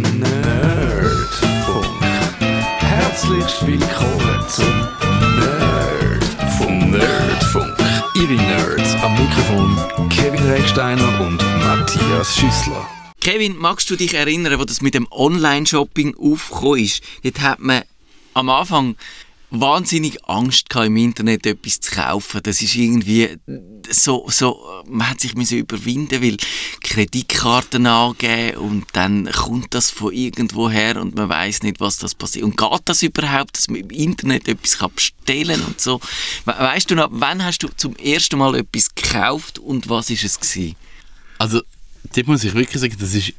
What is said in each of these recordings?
Nerdfunk. Herzlich willkommen zum Nerdfunk. Nerdfunk. Ihre Nerds am Mikrofon Kevin Recksteiner und Matthias Schüssler. Kevin, magst du dich erinnern, wo das mit dem Online-Shopping aufgekommen ist? Dort hat man am Anfang wahnsinnig Angst gehabt, im Internet etwas zu kaufen. Das ist irgendwie so, so, man hat sich müssen überwinden, weil Kreditkarten angeben und dann kommt das von irgendwo her und man weiß nicht, was das passiert. Und geht das überhaupt, dass man im Internet etwas kann bestellen und so? We weißt du noch, wann hast du zum ersten Mal etwas gekauft und was ist es gewesen? Also, das muss ich wirklich sagen, das ist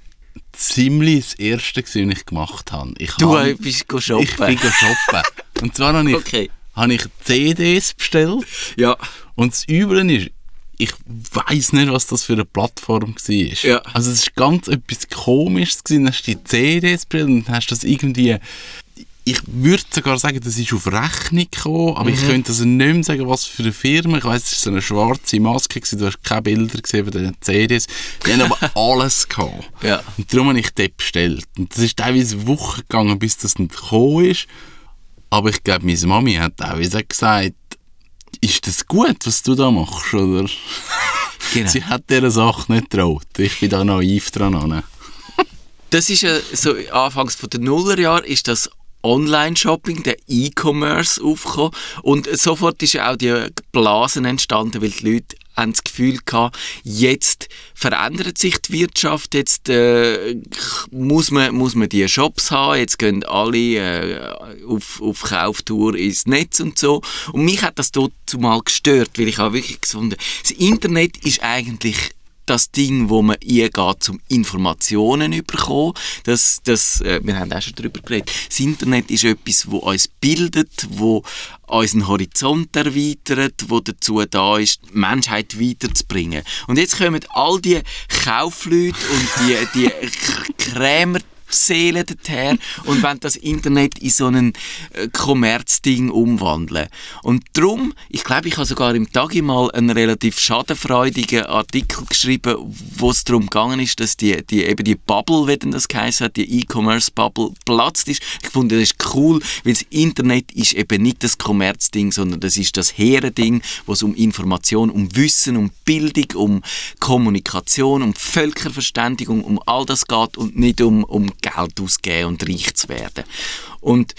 ziemlich das Erste, was ich gemacht habe. Ich Du habe, bist shoppen. Ich bin shoppen. Und zwar habe ich, Okay. habe ich CDs bestellt. Ja. Und das Übrige ist, ich weiß nicht, was das für eine Plattform war. Ja. Also es war ganz etwas Komisches. Gewesen. Dann hast du die CDs bestellt und hast das irgendwie... Ich würde sogar sagen, das ist auf Rechnung gekommen, aber Mhm. ich könnte also nicht mehr sagen, was für eine Firma. Ich weiss, es war so eine schwarze Maske, gewesen. du hast keine Bilder gesehen von den CDs. Die haben aber alles gehabt. Ja. Und darum habe ich dort bestellt. Und das ist teilweise Wochen gegangen, bis das nicht gekommen ist. Aber ich glaube, meine Mami hat auch wieder gesagt, ist das gut, was du da machst, oder? Genau. Sie hat dieser Sache nicht getraut. Ich bin da naiv dran. an. Das ist ja so anfangs von den Nullerjahren ist das Online-Shopping, der E-Commerce aufgekommen und sofort ist ja auch die Blasen entstanden, weil die Leute haben das Gefühl gehabt, jetzt verändert sich die Wirtschaft, jetzt äh, muss, man, muss man die Shops haben, jetzt gehen alle äh, auf, auf Kauftour ins Netz und so. Und mich hat das dort zumal gestört, weil ich habe wirklich gefunden, das Internet ist eigentlich das Ding, wo man eingeht, um Informationen zu bekommen. Das, das, äh, wir haben auch schon darüber geredet. Das Internet ist etwas, wo uns bildet, wo unseren Horizont erweitert, wo dazu da ist, die Menschheit weiterzubringen. Und jetzt kommen all die Kaufleute und die, die Krämer Seelen dorthin und wollen das Internet in so ein äh, Kommerzding umwandeln. Und darum, ich glaube, ich habe sogar im Tagi mal einen relativ schadenfreudigen Artikel geschrieben, wo es darum gegangen ist, dass die, die, eben die Bubble, wie denn das geheißen hat, die E-Commerce-Bubble platzt ist. Ich fand, das ist cool, weil das Internet ist eben nicht das Kommerzding, sondern das ist das hehre Ding, wo es um Information, um Wissen, um Bildung, um Kommunikation, um Völkerverständigung, um all das geht und nicht um, um Geld ausgeben und reich zu werden. Und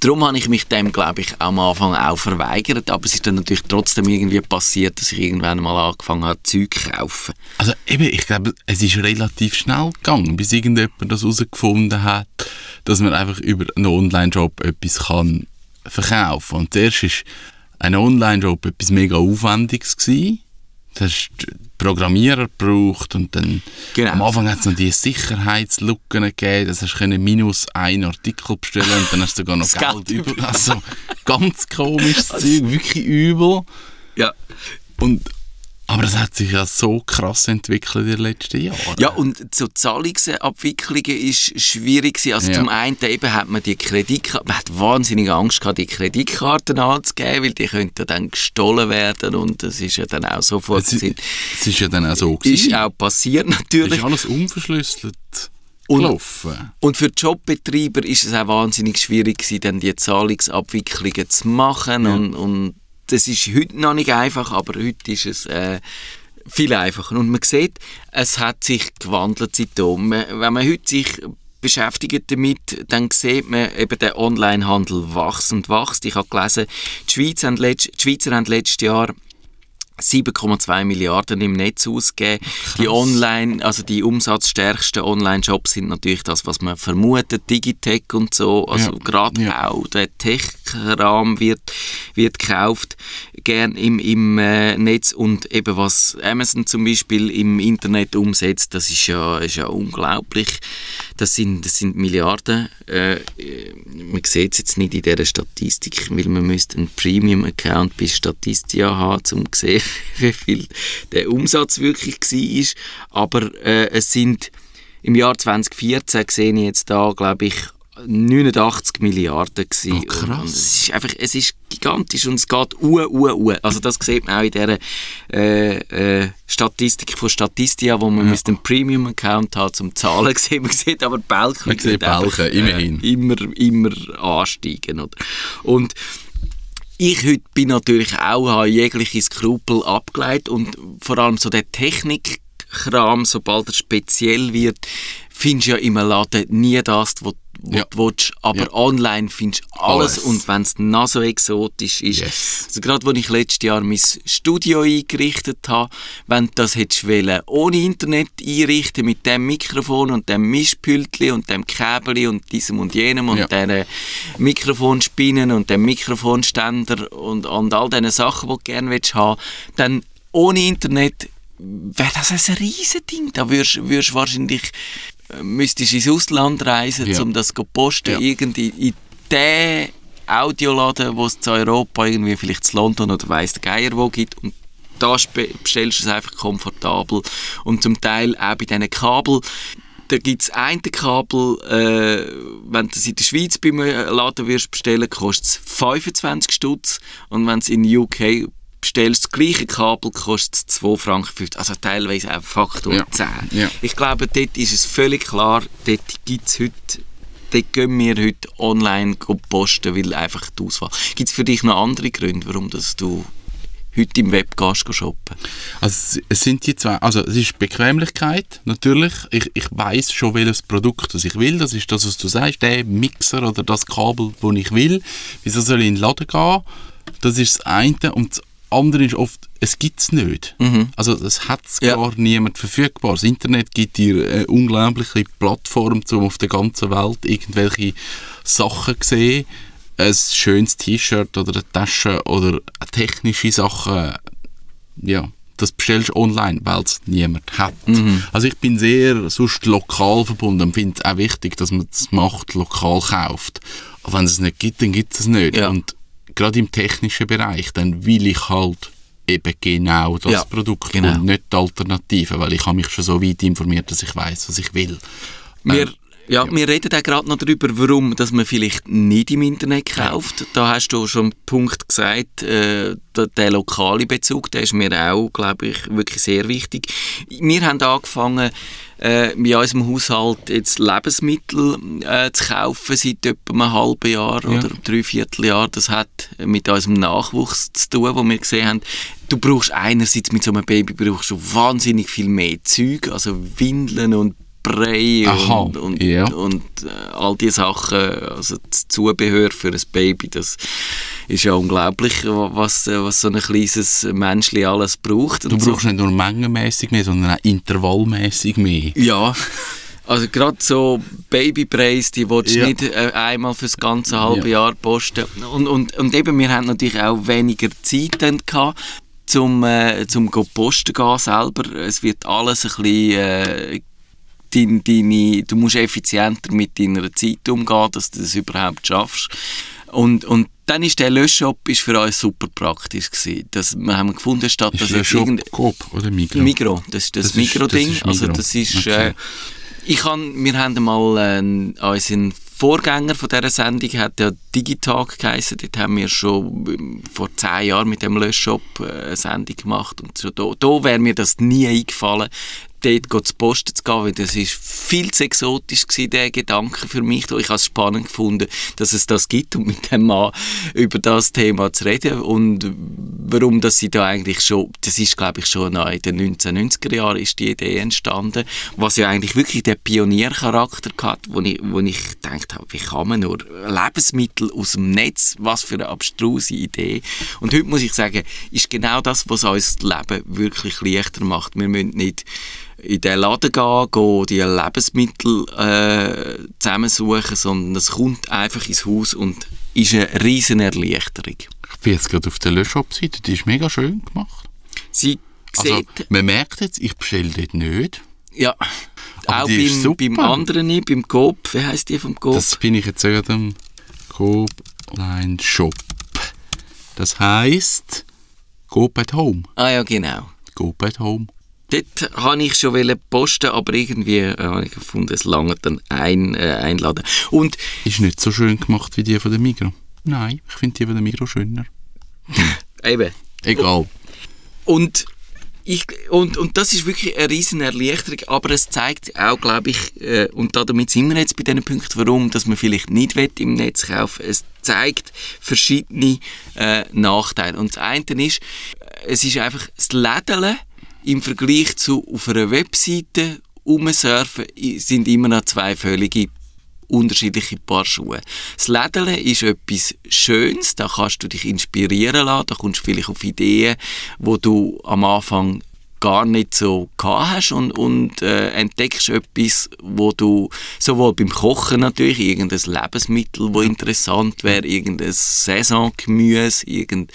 Darum habe ich mich dem, glaube ich, am Anfang auch verweigert, aber es ist dann natürlich trotzdem irgendwie passiert, dass ich irgendwann mal angefangen habe, Zeug zu kaufen. Also eben, ich glaube, es ist relativ schnell gegangen, bis irgendjemand das herausgefunden hat, dass man einfach über einen Online-Shop etwas kann verkaufen Und zuerst war ein Online-Shop etwas mega Aufwendiges. Gewesen. Du hast Programmierer gebraucht und dann Genau. am Anfang hat es noch die Sicherheitslücken gegeben, das hast du minus einen Artikel bestellen und dann hast du sogar noch Geld Geld über. Also ganz komisches Zeug, wirklich übel. Ja. Und, aber das hat sich ja so krass entwickelt in den letzten Jahren. Ja, und so Zahlungsabwicklungen ist schwierig gewesen. Also Ja. zum einen eben hat man die Kreditkarten, man hat wahnsinnig Angst gehabt, die Kreditkarten anzugeben, weil die könnten dann gestohlen werden und das ist ja dann auch sofort, Es, ist- es ist ja dann auch so ist gewesen. auch passiert Es natürlich. ist alles unverschlüsselt Und- gelaufen. Und für Jobbetreiber ist es auch wahnsinnig schwierig gewesen, dann die Zahlungsabwicklungen zu machen und, und das ist heute noch nicht einfach, aber heute ist es äh, viel einfacher. Und man sieht, es hat sich gewandelt seitdem. Wenn man heute sich beschäftigt damit, dann sieht man eben, der Onlinehandel wächst und wächst. Ich habe gelesen, die, Schweiz haben letzt, die Schweizer haben letztes Jahr 7,2 Milliarden im Netz ausgegeben. Die Online, also die umsatzstärksten Online-Shops sind natürlich das, was man vermutet, Digitech und so. Also Ja, gerade ja. auch der Tech-Rahmen wird, wird gekauft, gern im, im äh, Netz und eben was Amazon zum Beispiel im Internet umsetzt, das ist ja, ist ja unglaublich. Das sind, das sind Milliarden. Äh, man sieht es jetzt nicht in dieser Statistik, weil man müsste einen Premium-Account bei Statistia haben, um zu sehen, wie viel der Umsatz wirklich war. Aber äh, es sind im Jahr 2014 sehe ich jetzt da, glaube ich, 89 Milliarden gewesen. Oh, krass. Und, es ist einfach, es ist gigantisch und es geht u, u, u. Also das sieht man auch in dieser äh, äh, Statistik von Statistia, wo man ja. einen Premium-Account hat zum Zahlen sehen. Man sieht aber Balken. Man sieht Balken, immerhin. Äh, immer, immer ansteigen. Oder? Und ich heute bin natürlich auch, habe jegliche Skrupel abgeleitet und vor allem so der Technikkram, sobald er speziell wird, findest ja im Laden nie das, was ja. du willst, aber ja. online findest du alles. alles. Und wenn es noch so exotisch ist, yes. also gerade als ich letztes Jahr mein Studio eingerichtet habe, wenn du das hättest wollen, ohne Internet einrichten, mit dem Mikrofon und dem Mischpültli und dem Käbeli und diesem und jenem und ja. diesen Mikrofonspinnen und dem Mikrofonständer und, und all diesen Sachen, die du gerne willst haben, dann ohne Internet wäre das ein riesen Ding. Da würdest du wahrscheinlich müsstest ins Ausland reisen, ja. um das zu posten, ja. irgendwie in den Audioladen, wo es zu Europa irgendwie vielleicht zu London oder weiss der Geier wo gibt und da bestellst du es einfach komfortabel und zum Teil auch bei diesen Kabel da gibt es ein Kabel, äh, wenn du es in der Schweiz beim Laden wirst bestellen, kostet es 25 Stutz und wenn es in UK bestellst das gleiche Kabel, kostet es 2,50 Franken. Also teilweise auch Faktor ja. 10. Ja. Ich glaube, dort ist es völlig klar, dort gibt es heute dort gehen wir heute online posten, weil einfach die Auswahl. Gibt es für dich noch andere Gründe, warum dass du heute im Web gehst, shoppen? Also es sind die zwei, also es ist Bequemlichkeit, natürlich. Ich, ich weiß schon, welches Produkt das ich will. Das ist das, was du sagst, der Mixer oder das Kabel, das ich will. Wieso soll ich in den Laden gehen? Das ist das eine. Und das andere ist oft, es gibt es nicht. Mhm. Also es hat ja. gar niemand verfügbar. Das Internet gibt dir eine unglaubliche Plattform, um auf der ganzen Welt irgendwelche Sachen zu sehen. Ein schönes T-Shirt oder eine Tasche oder technische Sachen, ja, das bestellst du online, weil es niemand hat. Mhm. Also ich bin sehr sonst lokal verbunden und finde es auch wichtig, dass man das macht, lokal kauft. Aber wenn es es nicht gibt, dann gibt es es nicht. Ja. Und gerade im technischen Bereich, dann will ich halt eben genau das ja, Produkt genau. und nicht die Alternative, weil ich habe mich schon so weit informiert, dass ich weiß, was ich will. Wir, ähm, ja, ja, wir reden auch gerade noch darüber, warum dass man vielleicht nicht im Internet kauft. Da hast du schon einen Punkt gesagt, äh, der, der, lokale Bezug, der ist mir auch, glaube ich, wirklich sehr wichtig. Wir haben angefangen, äh, in unserem Haushalt jetzt Lebensmittel äh, zu kaufen seit etwa einem halben Jahr ja. oder dreiviertel Jahr. Das hat mit unserem Nachwuchs zu tun, wo wir gesehen haben, du brauchst einerseits mit so einem Baby brauchst du wahnsinnig viel mehr Zeug, also Windeln und Brei und, und, ja. und äh, all diese Sachen, also das Zubehör für ein Baby, das ist ja unglaublich, was, was so ein kleines Menschli alles braucht. Du brauchst so. nicht nur mengenmäßig mehr, sondern auch intervallmäßig mehr. Ja. Also gerade so Babypreis, die willst du Ja. nicht äh, einmal für das ganze halbe Ja. Jahr posten. Und, und, und eben, wir haben natürlich auch weniger Zeit dann gehabt, zum, äh, zum go posten gehen selber. Es wird alles ein bisschen... Äh, dein, deine, du musst effizienter mit deiner Zeit umgehen, dass du das überhaupt schaffst. Und, und dann ist der Löschshop ist für uns super praktisch gewesen. Das, wir haben gefunden, statt Ist dass Shop irgend- Coop oder Migros? Migro, das ist das, Das Migro-Ding. also das ist, Okay. äh, ich kann, wir haben mal äh, unseren Vorgänger von dieser Sendung hat ja Digitalk geheißen. Dort haben wir schon ähm, vor zehn Jahren mit dem Löschshop äh, eine Sendung gemacht und so, da, da wäre mir das nie eingefallen, dort zu Posten zu gehen, weil das ist viel zu exotisch gewesen, der Gedanke für mich. Ich habe es spannend gefunden, dass es das gibt und mit dem Mann über das Thema zu reden und warum dass sie da eigentlich schon, das ist glaube ich schon in den 1990er Jahren ist die Idee entstanden, was ja eigentlich wirklich der Pioniercharakter hat, wo ich, wo ich gedacht habe, wie kann man nur Lebensmittel aus dem Netz, was für eine abstruse Idee. Und heute muss ich sagen, ist genau das, was uns das Leben wirklich leichter macht. Wir müssen nicht in den Laden gehen, gehen die Lebensmittel äh, zusammensuchen, sondern es kommt einfach ins Haus und ist eine riesen Erleichterung. Ich bin jetzt gerade auf der Löschshop-Seite, die ist mega schön gemacht. Sie Also, man merkt jetzt, ich bestelle dort nicht. ja, aber auch beim, beim anderen nicht, beim Coop, wie heisst die vom Coop? Das bin ich jetzt gerade am Coop Online Shop. Das heisst Coop at Home. ah ja, genau. Coop at Home. Dort habe ich schon posten, aber irgendwie äh, habe ich gefunden, es lange dann ein, äh, einladen. Und Ist nicht so schön gemacht wie die von der Migro. Nein, ich finde die von der Migro schöner. eben, Egal. Und, ich, und, und das ist wirklich eine riesen Erleichterung, aber es zeigt auch, glaube ich, äh, und damit sind wir jetzt bei diesen Punkten, warum dass man vielleicht nicht will im Netz kaufen Es zeigt verschiedene äh, Nachteile. Und das eine ist, äh, es ist einfach das Lädeln im Vergleich zu auf einer Webseite umsurfen, sind immer noch zwei völlige unterschiedliche Paar Schuhe. Das Lädeln ist etwas Schönes, da kannst du dich inspirieren lassen, da kommst du vielleicht auf Ideen, wo du am Anfang gar nicht so gehabt hast und, und äh, entdeckst etwas, wo du sowohl beim Kochen natürlich, irgendein Lebensmittel, wo interessant wäre, irgendein Saisongemüse, irgend,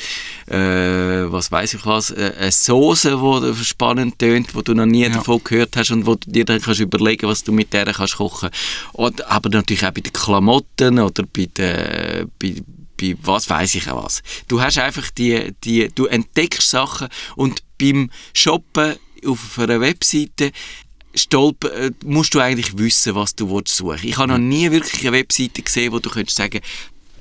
äh, was weiß ich was, äh, eine Soße, die spannend tönt, wo du noch nie davon gehört hast und wo du dir dann kannst überlegen, was du mit der kannst kochen. Und, aber natürlich auch bei den Klamotten oder bei den, bei, bei was weiß ich auch was. Du hast einfach die, die, du entdeckst Sachen und beim Shoppen auf einer Webseite stolp äh, musst du eigentlich wissen, was du willst suchen. Ich habe noch nie wirklich eine Webseite gesehen, wo du könntest sagen,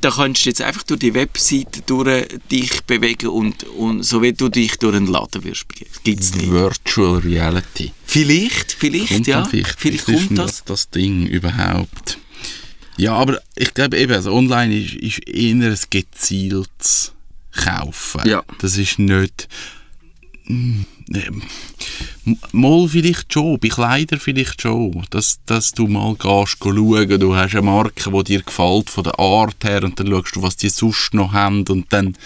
da kannst du jetzt einfach durch die Webseite durch dich bewegen und, und so wie du dich durch einen Laden wirst. Gibt's nicht. Virtual Reality. Vielleicht, vielleicht, Kommt ja. vielleicht, Vielleicht ist kommt das das. das Ding überhaupt. Ja, aber ich glaube eben, also online ist, ist eher ein gezieltes Kaufen. Ja. Das ist nicht... Mm, ähm, Mal vielleicht schon, bei Kleidern vielleicht schon, dass, dass du mal gehst schauen, du hast eine Marke, die dir gefällt von der Art her und dann schaust du, was die sonst noch haben und dann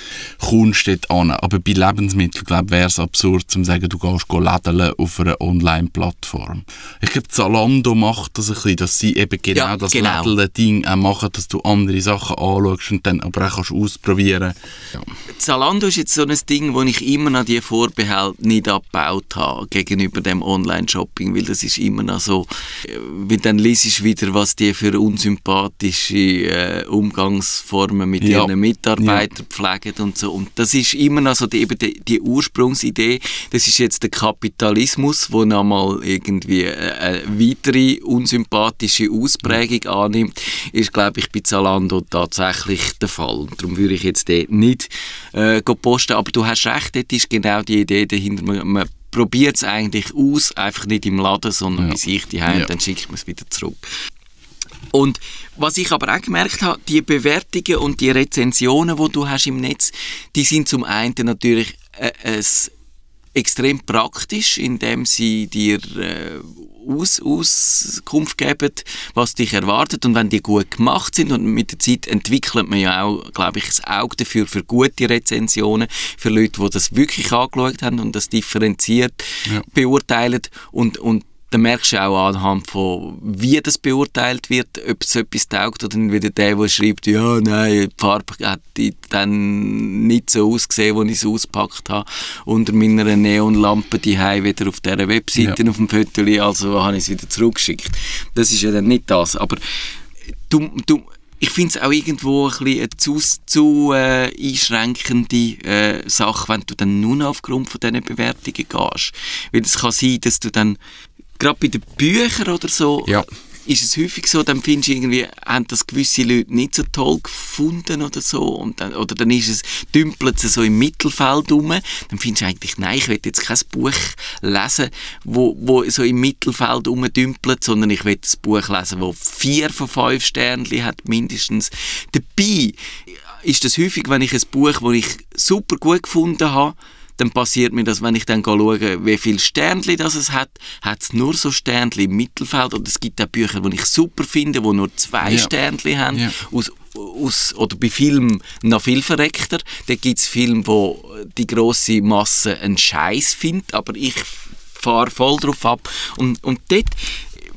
kommst du dort an. Aber bei Lebensmitteln, glaube wäre es absurd zu sagen, du gehst lädeln auf einer Online-Plattform. Ich glaube, Zalando macht das ein bisschen, dass sie eben genau Ja, das genau. Lädeln-Ding auch machen, dass du andere Sachen anschaust und dann aber auch kannst ausprobieren. Ja. Zalando ist jetzt so ein Ding, wo ich immer noch die Vorbehalte nicht abgebaut habe gegenüber dem Online-Shopping, weil das ist immer noch so, weil dann liest du wieder, was die für unsympathische äh, Umgangsformen mit Ja. ihren Mitarbeitern pflegen und so. Und das ist immer noch so die, eben die, die Ursprungsidee, das ist jetzt der Kapitalismus, wo nochmal irgendwie äh, eine weitere unsympathische Ausprägung annimmt, ist, glaube ich, bei Zalando tatsächlich der Fall. Darum würde ich jetzt dort nicht äh, posten, aber du hast recht, dort ist genau die Idee dahinter, man, probiert es eigentlich aus, einfach nicht im Laden, sondern Ja. bei sich die Ja. dann schickt man es wieder zurück. Und was ich aber auch gemerkt habe, die Bewertungen und die Rezensionen, die du hast im Netz, die sind zum einen natürlich äh, es extrem praktisch, indem sie dir äh, aus, Auskunft geben, was dich erwartet und wenn die gut gemacht sind und mit der Zeit entwickelt man ja auch, glaube ich, das Auge dafür für gute Rezensionen, für Leute, die das wirklich angeschaut haben und das differenziert Ja. beurteilen und, und dann merkst du auch anhand von, wie das beurteilt wird, ob es etwas taugt oder nicht wieder der, der schreibt, ja, nein, die Farbe hat dann nicht so ausgesehen, als ich es ausgepackt habe, unter meiner Neonlampe die wieder auf dieser Webseite Ja. auf dem Foto, also habe ich es wieder zurückgeschickt. Das ist ja dann nicht das, aber du, du, ich finde es auch irgendwo ein bisschen eine zu, zu äh, einschränkende äh, Sache, wenn du dann nur noch aufgrund von diesen Bewertungen gehst. Weil es kann sein, dass du dann, gerade bei den Büchern oder so, Ja. ist es häufig so, dann findest du irgendwie, haben das gewisse Leute nicht so toll gefunden oder so, und dann, oder dann ist es, dümpelt es so im Mittelfeld rum, dann findest du eigentlich, nein, ich will jetzt kein Buch lesen, wo, wo so im Mittelfeld rumdümpelt, sondern ich will ein Buch lesen, wo vier von fünf Sternchen hat, mindestens. Dabei ist das häufig, wenn ich ein Buch, das ich super gut gefunden habe, dann passiert mir das, wenn ich dann schaue, wie viele Sternchen das es hat, hat es nur so Sternchen im Mittelfeld oder es gibt auch Bücher, die ich super finde, die nur zwei Ja. Sternchen haben. Ja. Aus, aus, oder bei Filmen noch viel verreckter. Da gibt es Filme, wo die grosse Masse einen Scheiß findet, aber ich fahre voll drauf ab. Und, und dort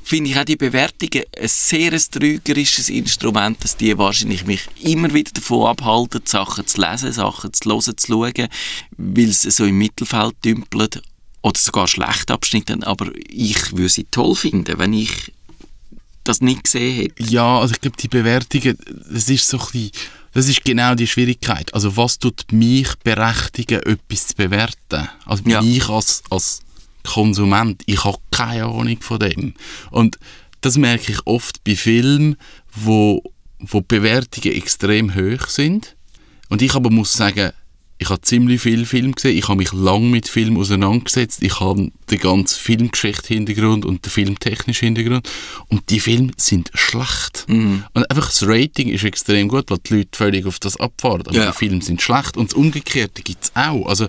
finde ich auch die Bewertungen ein sehr ein trügerisches Instrument, dass die wahrscheinlich mich immer wieder davon abhalten, Sachen zu lesen, Sachen zu hören, zu schauen, weil sie so im Mittelfeld dümpeln oder sogar schlecht abschneiden. Aber ich würde sie toll finden, wenn ich das nicht gesehen hätte. Ja, also ich glaube, die Bewertungen, das ist so ein bisschen, das ist genau die Schwierigkeit. Also was tut mich berechtigen, etwas zu bewerten? Also Ja. ich als, als Konsument, ich habe keine Ahnung von dem. Und das merke ich oft bei Filmen, wo, wo die Bewertungen extrem hoch sind. Und ich aber muss sagen, ich habe ziemlich viel Film gesehen, ich habe mich lang mit Film auseinandergesetzt, ich habe den ganzen Filmgeschichte Hintergrund und den filmtechnischen Hintergrund und die Filme sind schlecht. Mhm. Und einfach das Rating ist extrem gut, weil die Leute völlig auf das abfahren, aber Ja. die Filme sind schlecht und das Umgekehrte gibt es auch. Also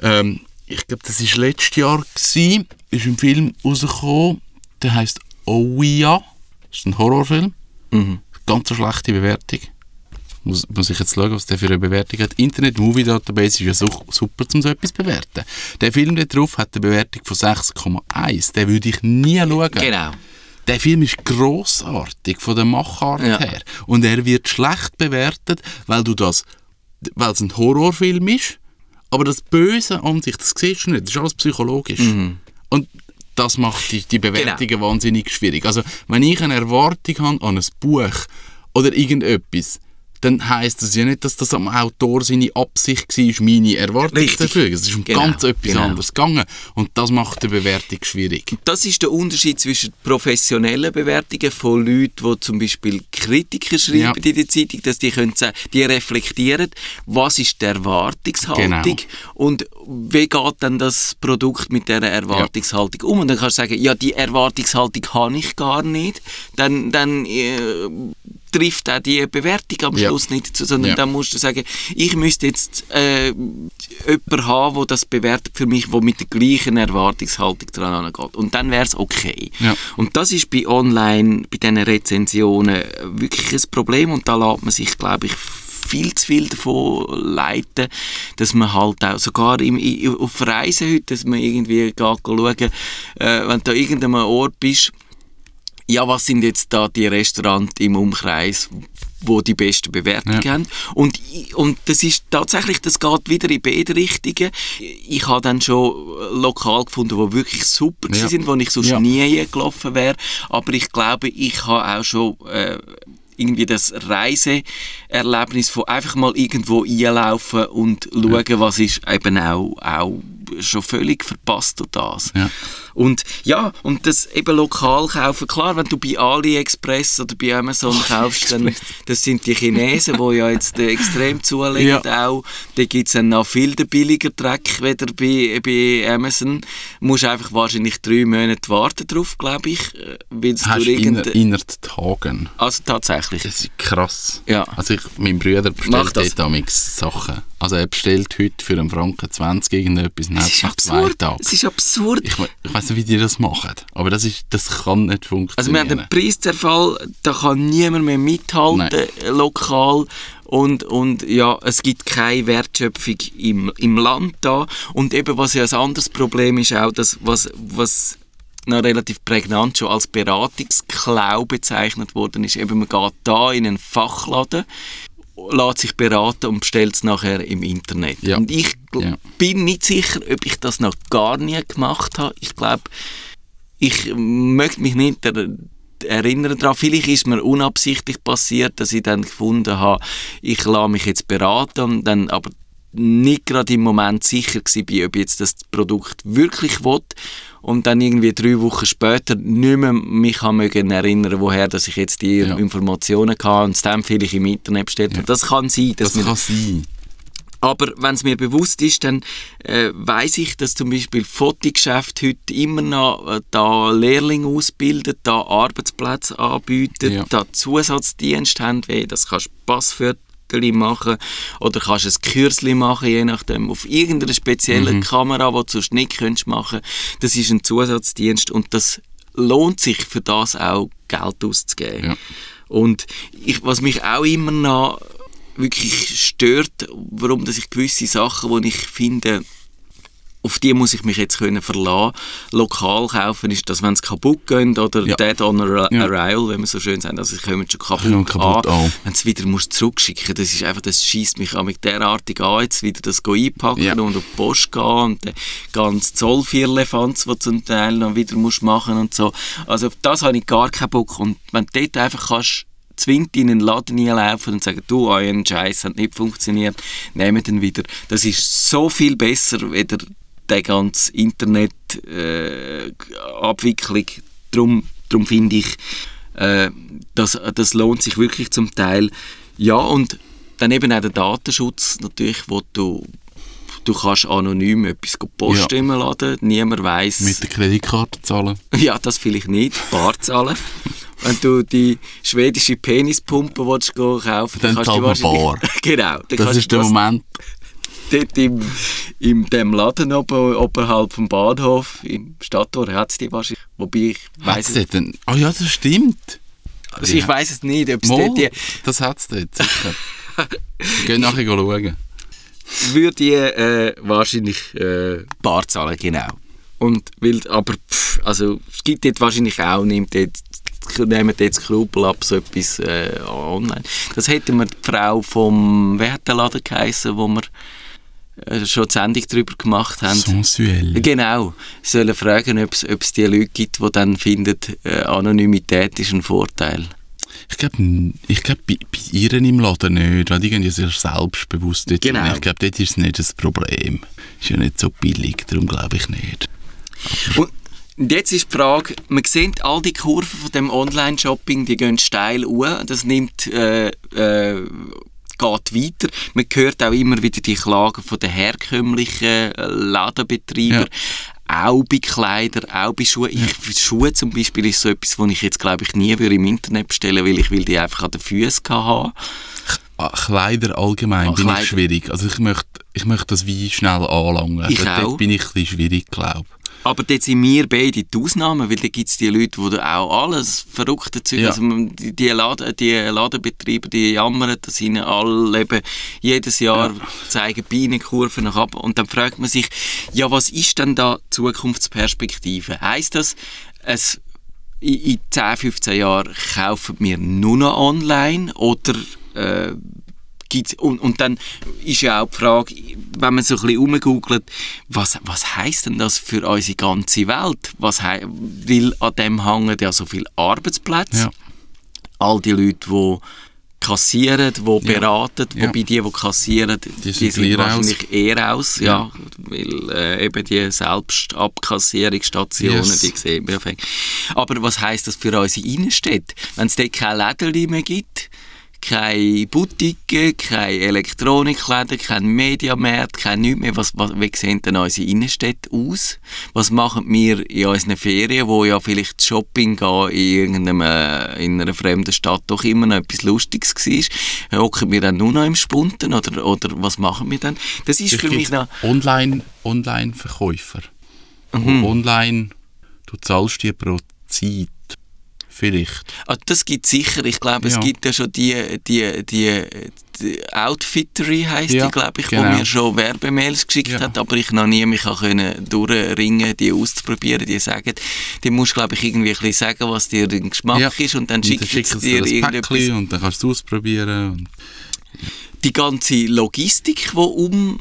ähm, ich glaube, das war letztes Jahr, gewesen, ist ein Film rausgekommen, der heißt Ouija, das ist ein Horrorfilm, Mhm. ganz eine schlechte Bewertung. Muss, muss ich jetzt schauen, was der für eine Bewertung hat. Internet Movie Database ist ja so, super, um so etwas zu bewerten. Der Film da drauf hat eine Bewertung von 6,1. Den würde ich nie schauen. Genau. Der Film ist grossartig von der Machart Ja. her. Und er wird schlecht bewertet, weil du das, weil es ein Horrorfilm ist. Aber das Böse an sich, das siehst du nicht. Das ist alles psychologisch. Mhm. Und das macht die, die Bewertungen Genau. wahnsinnig schwierig. Also, wenn ich eine Erwartung habe an ein Buch oder irgendetwas, dann heisst das ja nicht, dass das am Autor seine Absicht war, meine Erwartung zu erfüllen. Es ist um Genau, ganz etwas genau. anderes gegangen. Und das macht die Bewertung schwierig. Das ist der Unterschied zwischen professionellen Bewertungen von Leuten, die zum Beispiel Kritiker schreiben Ja. in der Zeitung, dass die können die reflektieren, was ist die Erwartungshaltung Genau. und wie geht dann das Produkt mit dieser Erwartungshaltung um. Und dann kannst du sagen, ja, die Erwartungshaltung habe ich gar nicht. Dann, dann äh, trifft auch die Bewertung am Ja. Schluss nicht zu, sondern Ja. dann musst du sagen, ich müsste jetzt äh, jemanden haben, der das bewertet für mich, der mit der gleichen Erwartungshaltung dran angeht. Und dann wäre es okay. Ja. Und das ist bei Online, bei diesen Rezensionen wirklich ein Problem und da lässt man sich, glaube ich, viel zu viel davon leiten, dass man halt auch sogar im, auf Reisen heute, dass man irgendwie geht schauen, äh, wenn du an irgendeinem Ort bist, ja, was sind jetzt da die Restaurants im Umkreis, wo die besten Bewertungen Ja. haben? Und, und das ist tatsächlich, das geht wieder in beide Richtungen. Ich habe dann schon lokal gefunden, die wirklich super Ja. ja. sind, wo ich sonst Ja. nie hingelaufen wäre. Aber ich glaube, ich habe auch schon äh, irgendwie das Reiseerlebnis von einfach mal irgendwo einlaufen und schauen, was ist, eben auch, auch schon völlig verpasst durch das. Ja. Und ja, und das eben lokal kaufen, klar, wenn du bei AliExpress oder bei Amazon kaufst, dann, das sind die Chinesen, die ja jetzt äh, extrem zulegen auch. Da gibt es dann noch viel billiger Dreck wieder bei, bei Amazon. Du musst einfach wahrscheinlich drei Monate warten drauf, glaube ich, äh, weil Hast du inner, innerhalb Tagen. Also tatsächlich. Das ist krass. Ja. Also ich, mein Bruder bestellt dort damals Sachen. Also er bestellt heute für einen Franken 20 irgendetwas und Es hat ist nach zwei absurd. Tagen. Es ist absurd. Ich, ich weiß nicht, wie die das machen, aber das, ist, das kann nicht Also wir funktionieren. haben den Preiszerfall, da kann niemand mehr mithalten, Nein. lokal. Und, und ja, es gibt keine Wertschöpfung im, im Land da. Und eben, was ja ein anderes Problem ist, auch das, was, was noch relativ prägnant schon als Beratungsklau bezeichnet worden ist, eben man geht da in einen Fachladen, lässt sich beraten und bestellt es nachher im Internet. Ja. Und ich Ja. bin nicht sicher, ob ich das noch gar nie gemacht habe. Ich glaube, ich möchte mich nicht er erinnern daran. Vielleicht ist mir unabsichtlich passiert, dass ich dann gefunden habe, ich lasse mich jetzt beraten und dann aber nicht gerade im Moment sicher bin, ob ich jetzt das Produkt wirklich will und dann irgendwie drei Wochen später nicht mehr mich kann erinnern, woher dass ich jetzt die Ja. Informationen hatte und es dann vielleicht im Internet bestellt habe. Das kann sein, das kann sein. aber wenn es mir bewusst ist, dann äh, weiß ich, dass zum Beispiel Fotogeschäfte heute immer noch äh, da Lehrlinge ausbilden, da Arbeitsplätze anbieten, Ja. da Zusatzdienste haben, das kannst du Passviertel machen oder kannst ein Kürzli machen, je nachdem, auf irgendeiner Mhm. speziellen Kamera, die du sonst nicht könntest machen. Das ist ein Zusatzdienst und das lohnt sich für das auch Geld auszugeben. Ja. Und ich, was mich auch immer noch wirklich stört, warum dass ich gewisse Sachen, die ich finde, auf die muss ich mich jetzt können verlassen, lokal kaufen, ist, dass wenn es kaputt geht oder Ja. Dead on Arri- Ja. Arrival, wenn man so schön sagt, also sie kommen schon kaputt, Kommen kaputt an, an. wenn es wieder musst zurückschicken, das ist einfach, das schießt mich auch mit derartig an, jetzt wieder das go einpacken Ja. und auf die Post gehen und den ganzen Zollvierlefanz, die zum Teil noch wieder musst machen und so. Also auf das habe ich gar keinen Bock und wenn du dort einfach kannst zwingt in einen Laden reinlaufen und sagen, du, euer Scheiß hat nicht funktioniert, nehmt ihn wieder. Das ist so viel besser, weder der ganze Internet-Abwicklung. Darum, darum finde ich, äh, das, das lohnt sich wirklich zum Teil. Ja, und dann eben auch der Datenschutz natürlich, wo du du kannst anonym etwas posten Ja. laden, niemand weiß Mit der Kreditkarte zahlen. ja, das vielleicht nicht, bar zahlen. Wenn du die schwedische Penispumpe willst kaufen Dann kannst du wahrscheinlich- bar. genau. Das ist der Moment. Dort im, im dem Laden oben, oberhalb vom Bahnhof, im Stadttor, hat es die wahrscheinlich. Wobei ich weiß es, denn? Oh ja, das stimmt. also ich weiß es nicht, ob es dort die, das hat es dort, sicher. Gehen nachher schauen. würde die äh, wahrscheinlich äh, bar zahlen, genau. Und weil, aber pff, also, es gibt dort wahrscheinlich auch, nimmt dort, nehmen dort Skrupel ab, so etwas äh, online. Das hätte mir die Frau vom, wer hat der Laden geheissen, wo wir schon die Sendung darüber gemacht haben. Sensuell. Genau, sollen fragen, ob es die Leute gibt, die dann finden, äh, Anonymität ist ein Vorteil. Ich glaube, ich glaub, bei, bei ihr im Laden nicht, weil die gehen ja sehr selbstbewusst dort Genau. Ich glaube, dort ist es nicht das Problem. Ist ja nicht so billig, darum glaube ich nicht. Und jetzt ist die Frage, man sieht all die Kurven von dem Online-Shopping, die gehen steil hoch. Das nimmt, äh, äh, geht weiter. Man hört auch immer wieder die Klagen von den herkömmlichen äh, Ladenbetreibern. Auch bei Kleidern, auch bei Schuhen. Ich, Schuhe zum Beispiel ist so etwas, was ich jetzt glaube ich nie würde im Internet bestellen weil ich will die einfach an den Füßen haben. Ah, Kleider allgemein Ah, bin Kleider. ich schwierig. Also ich möchte, ich möchte das wie schnell anlangen. Ich Dort auch. bin ich ein bisschen schwierig, glaube Aber dort sind wir beide die Ausnahmen, weil da gibt es die Leute, die auch alles verrückte Zeug, Ja. also die, die, Laden, die Ladenbetreiber, die jammern, dass ihnen alle eben jedes Jahr zeigen Bienenkurven nach ab und dann fragt man sich, ja was ist denn da die Zukunftsperspektive? Heißt das, es in, in 10, 15 Jahren kaufen wir nur noch online oder äh, gibt's, und, und dann ist ja auch die Frage, wenn man so ein bisschen rumgoogelt, was, was heisst denn das für unsere ganze Welt? Was weil an dem hängen ja so viele Arbeitsplätze. Ja. All die Leute, die kassieren, die beraten, Ja. wobei die, die kassieren, die, sind sind leer wahrscheinlich eher aus, ja, weil äh, eben die Selbstabkassierungsstationen, Yes. die sehen wir. Aber was heisst das für unsere Innenstädte? Wenn es dort keine Läden mehr gibt, keine Boutiquen, keine Elektronikläden, kein Mediamarkt, kein nichts mehr. Was, was, wie sehen denn unsere Innenstädte aus? Was machen wir in unseren Ferien, wo ja vielleicht Shopping gehen in, irgendeinem, äh, in einer fremden Stadt doch immer noch etwas Lustiges war? Hocken wir dann nur noch im Spunten oder, oder was machen wir dann? Das ist für mich noch... Online, Online-Verkäufer. Mhm. Online, du zahlst dir pro Zeit. Vielleicht. Ah, das gibt sicher. Ich glaube, es Ja. gibt ja schon die, die, die, die Outfittery heisst Ja, die, glaube ich, genau. wo mir schon Werbemails geschickt Ja. hat, aber ich noch nie mich können durchringen, die auszuprobieren. Die sagen, die musst glaube ich irgendwie ein bisschen sagen, was dir der Geschmack ist und dann schicken sie dir irgendetwas. Und dann kannst du es ausprobieren. Die ganze Logistik, die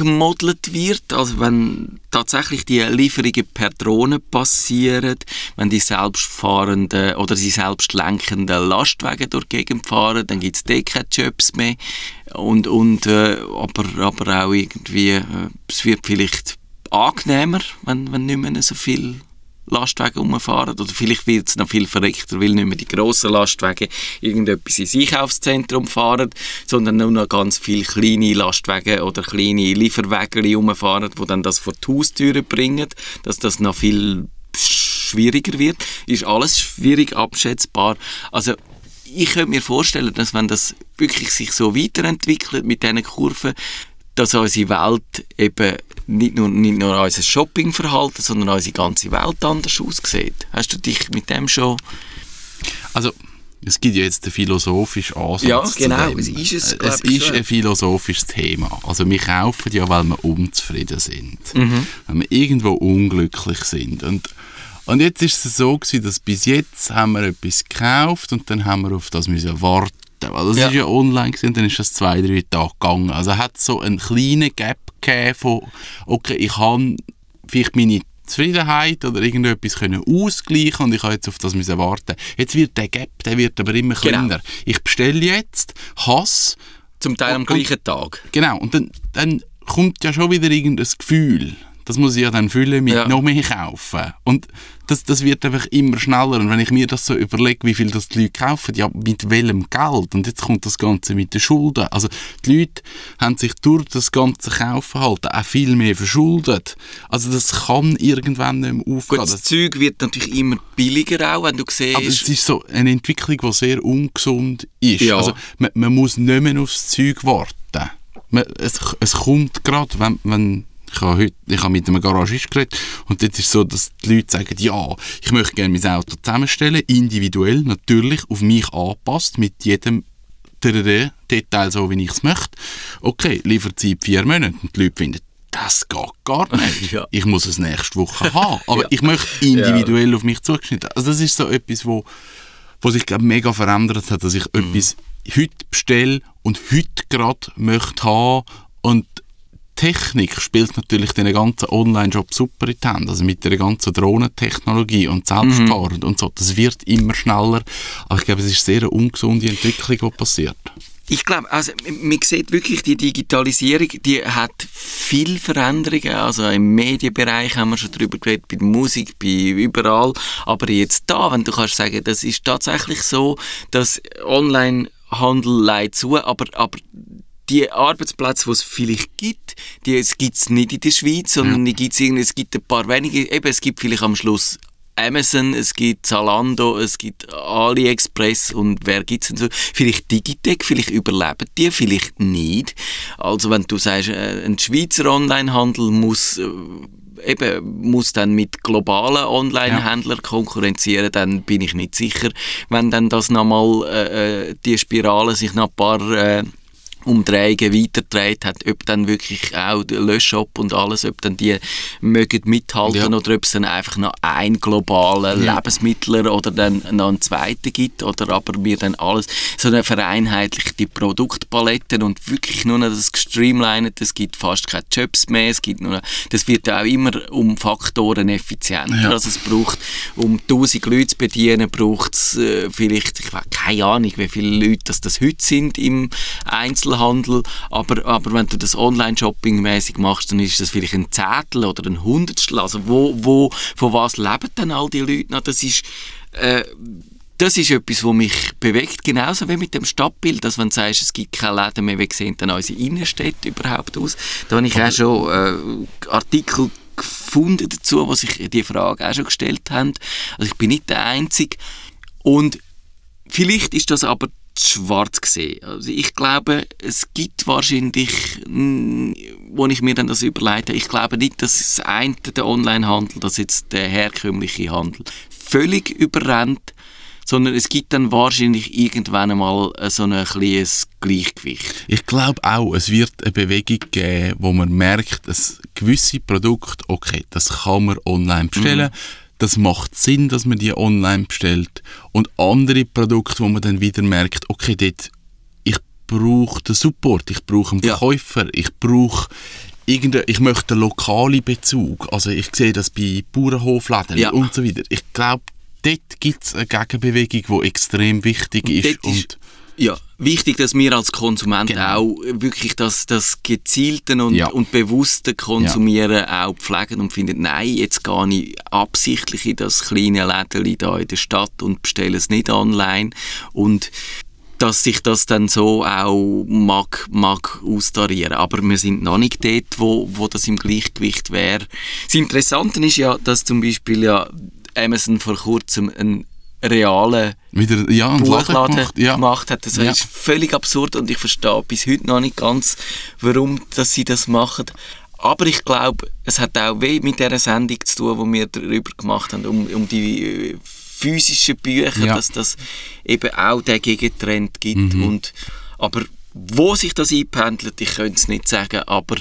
umgemodelt wird, also wenn tatsächlich die Lieferungen per Drohne passieren, wenn die selbstfahrenden oder die selbstlenkenden Lastwagen durch die Gegend fahren, dann gibt es dort keine Jobs mehr. Und, und äh, aber, aber auch irgendwie, äh, es wird vielleicht angenehmer, wenn, wenn nicht mehr so viel Lastwagen rumfahren. Oder vielleicht wird es noch viel verreckter, weil nicht mehr die grossen Lastwagen irgendetwas ins Einkaufszentrum fahren, sondern nur noch ganz viele kleine Lastwagen oder kleine Lieferwagen rumfahren, die dann das vor die Haustüre bringen, dass das noch viel schwieriger wird. Ist alles schwierig abschätzbar. Also ich könnte mir vorstellen, dass wenn das wirklich sich so weiterentwickelt mit diesen Kurven, dass unsere Welt eben nicht nur, nicht nur unser Shoppingverhalten, sondern unsere ganze Welt anders aussieht. Hast du dich mit dem schon... Also, es gibt ja jetzt einen philosophischen Ansatz. Ja, zu genau, dem. es ist es, Äh, Es ist schon. ein philosophisches Thema. Also, wir kaufen ja, weil wir unzufrieden sind. Mhm. Weil wir irgendwo unglücklich sind. Und, und jetzt ist es so gewesen, dass bis jetzt haben wir etwas gekauft und dann haben wir auf das müssen warten. Weil das Ja. ist ja online gewesen, dann ist das zwei, drei Tage gegangen. Also hat so einen kleinen Gap gegeben von, okay, ich habe vielleicht meine Zufriedenheit oder irgendetwas können ausgleichen und ich habe jetzt auf das müssen warten. Jetzt wird der Gap, der wird aber immer Genau. kleiner. Ich bestelle jetzt, Hass, Zum Teil am Und- gleichen Tag. genau, und dann, dann kommt ja schon wieder irgendein Gefühl, das muss ich ja dann füllen mit Ja. noch mehr kaufen. Und das, das wird einfach immer schneller. Und wenn ich mir das so überlege, wie viel das die Leute kaufen, ja, mit welchem Geld? Und jetzt kommt das Ganze mit den Schulden. Also die Leute haben sich durch das ganze Kaufen halt auch viel mehr verschuldet. Also das kann irgendwann nicht mehr aufgehen. Gut, das Zeug wird natürlich immer billiger auch, wenn du siehst... aber es ist so eine Entwicklung, die sehr ungesund ist. Ja. Also man, man muss nicht mehr aufs Zeug warten. Man, es, es kommt gerade, wenn, wenn ich habe heute ich habe mit einem Garagist geredet und dort ist es so, dass die Leute sagen, ja, ich möchte gerne mein Auto zusammenstellen, individuell, natürlich, auf mich angepasst, mit jedem Detail, so, wie ich es möchte. Okay, Lieferzeit vier Monate und die Leute finden, das geht gar nicht. Ja. Ich muss es nächste Woche haben, aber Ja. ich möchte individuell auf mich zugeschnitten. Also das ist so etwas, wo, wo sich glaub, mega verändert hat, dass ich Mhm. etwas heute bestelle und heute gerade möchte haben und Technik spielt natürlich den ganzen Online-Job super in die Hände. Also mit der ganzen Drohnentechnologie und Selbstfahrend und so. Das wird immer schneller. Aber ich glaube, es ist sehr eine ungesunde Entwicklung, die passiert. Ich glaube, also man sieht wirklich, die Digitalisierung, die hat viel Veränderungen. Also im Medienbereich haben wir schon drüber geredet, bei der Musik, bei überall. Aber jetzt da, wenn du kannst sagen, das ist tatsächlich so, dass Online-Handel leidet zu, aber, aber die Arbeitsplätze, die es vielleicht gibt, die gibt es nicht in der Schweiz, sondern die gibt's irgendwie, es gibt ein paar wenige. Eben, es gibt vielleicht am Schluss Amazon, es gibt Zalando, es gibt AliExpress und wer gibt es denn so? Vielleicht Digitec, vielleicht überleben die, vielleicht nicht. Also wenn du sagst, äh, ein Schweizer Onlinehandel muss äh, eben muss dann mit globalen Online-Händlern konkurrenzieren, dann bin ich nicht sicher, wenn dann das nochmal äh, äh, die Spirale sich noch ein paar äh, Umdrehungen weiterdreht hat, ob dann wirklich auch der Löschshop und alles, ob dann die mögen mithalten Ja. oder ob es dann einfach noch einen globalen Ja. Lebensmittler oder dann noch einen zweiten gibt oder aber wir dann alles so eine vereinheitlichte Produktpalette und wirklich nur noch das gestreamlined, es gibt fast keine Jobs mehr, es gibt nur noch, das wird auch immer um Faktoren effizienter, Ja. also es braucht, um 1000 Leute zu bedienen, braucht es äh, vielleicht, ich weiß keine Ahnung, wie viele Leute das, das heute sind im Einzelhandel, aber, aber wenn du das Online-Shopping mäßig machst, dann ist das vielleicht ein Zettel oder ein Hundertstel, also wo, wo, von was leben denn all die Leute noch, das ist, äh, das ist etwas, was mich bewegt, genauso wie mit dem Stadtbild, dass wenn du sagst, es gibt keine Läden mehr, wie sehen denn unsere Innenstädte überhaupt aus? Da habe ich auch schon äh, Artikel gefunden dazu, wo sich die Frage auch schon gestellt haben. Also ich bin nicht der Einzige. Und vielleicht ist das aber schwarz gesehen. Also ich glaube, es gibt wahrscheinlich, mh, wo ich mir dann das überleite, ich glaube nicht, dass das eine, der Onlinehandel, dass jetzt der herkömmliche Handel völlig überrennt, sondern es gibt dann wahrscheinlich irgendwann einmal äh, so ein kleines Gleichgewicht. Ich glaube auch, es wird eine Bewegung geben, wo man merkt, dass gewisse Produkte, okay, das kann man online bestellen, das macht Sinn, dass man die online bestellt. Und andere Produkte, wo man dann wieder merkt, okay, dort, ich brauche den Support, ich brauche einen Ja. Verkäufer, ich brauche ich möchte einen lokalen Bezug. Also ich sehe das bei Bauernhofläden Ja. und so weiter. Ich glaube, dort gibt es eine Gegenbewegung, die extrem wichtig ist. dort ist Und ja, wichtig, dass wir als Konsumenten Genau. auch wirklich das, das gezielte und, Ja. und bewusste Konsumieren auch pflegen und finden, nein, jetzt gehe ich absichtlich in das kleine Lädeli da in der Stadt und bestelle es nicht online und dass sich das dann so auch mag, mag austarieren. Aber wir sind noch nicht dort, wo, wo das im Gleichgewicht wäre. Das Interessante ist ja, dass zum Beispiel ja Amazon vor kurzem einen realen wieder, ja, Buchladen gemacht. Ja. gemacht hat. Das Ja. ist völlig absurd und ich verstehe bis heute noch nicht ganz, warum dass sie das machen. Aber ich glaube, es hat auch weh mit dieser Sendung zu tun, die wir darüber gemacht haben, um, um die äh, physischen Bücher, Ja. dass das eben auch den Gegentrend gibt. Mhm. Und, aber wo sich das einpendelt, ich könnte es nicht sagen, aber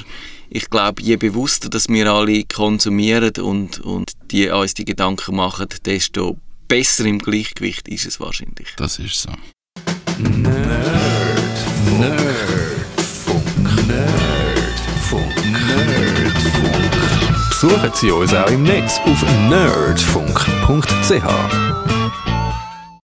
ich glaube, je bewusster, dass wir alle konsumieren und, und die uns die Gedanken machen, desto besser im Gleichgewicht ist es wahrscheinlich. Das ist so. Besuchen Sie uns auch im Netz auf nerdfunk.ch.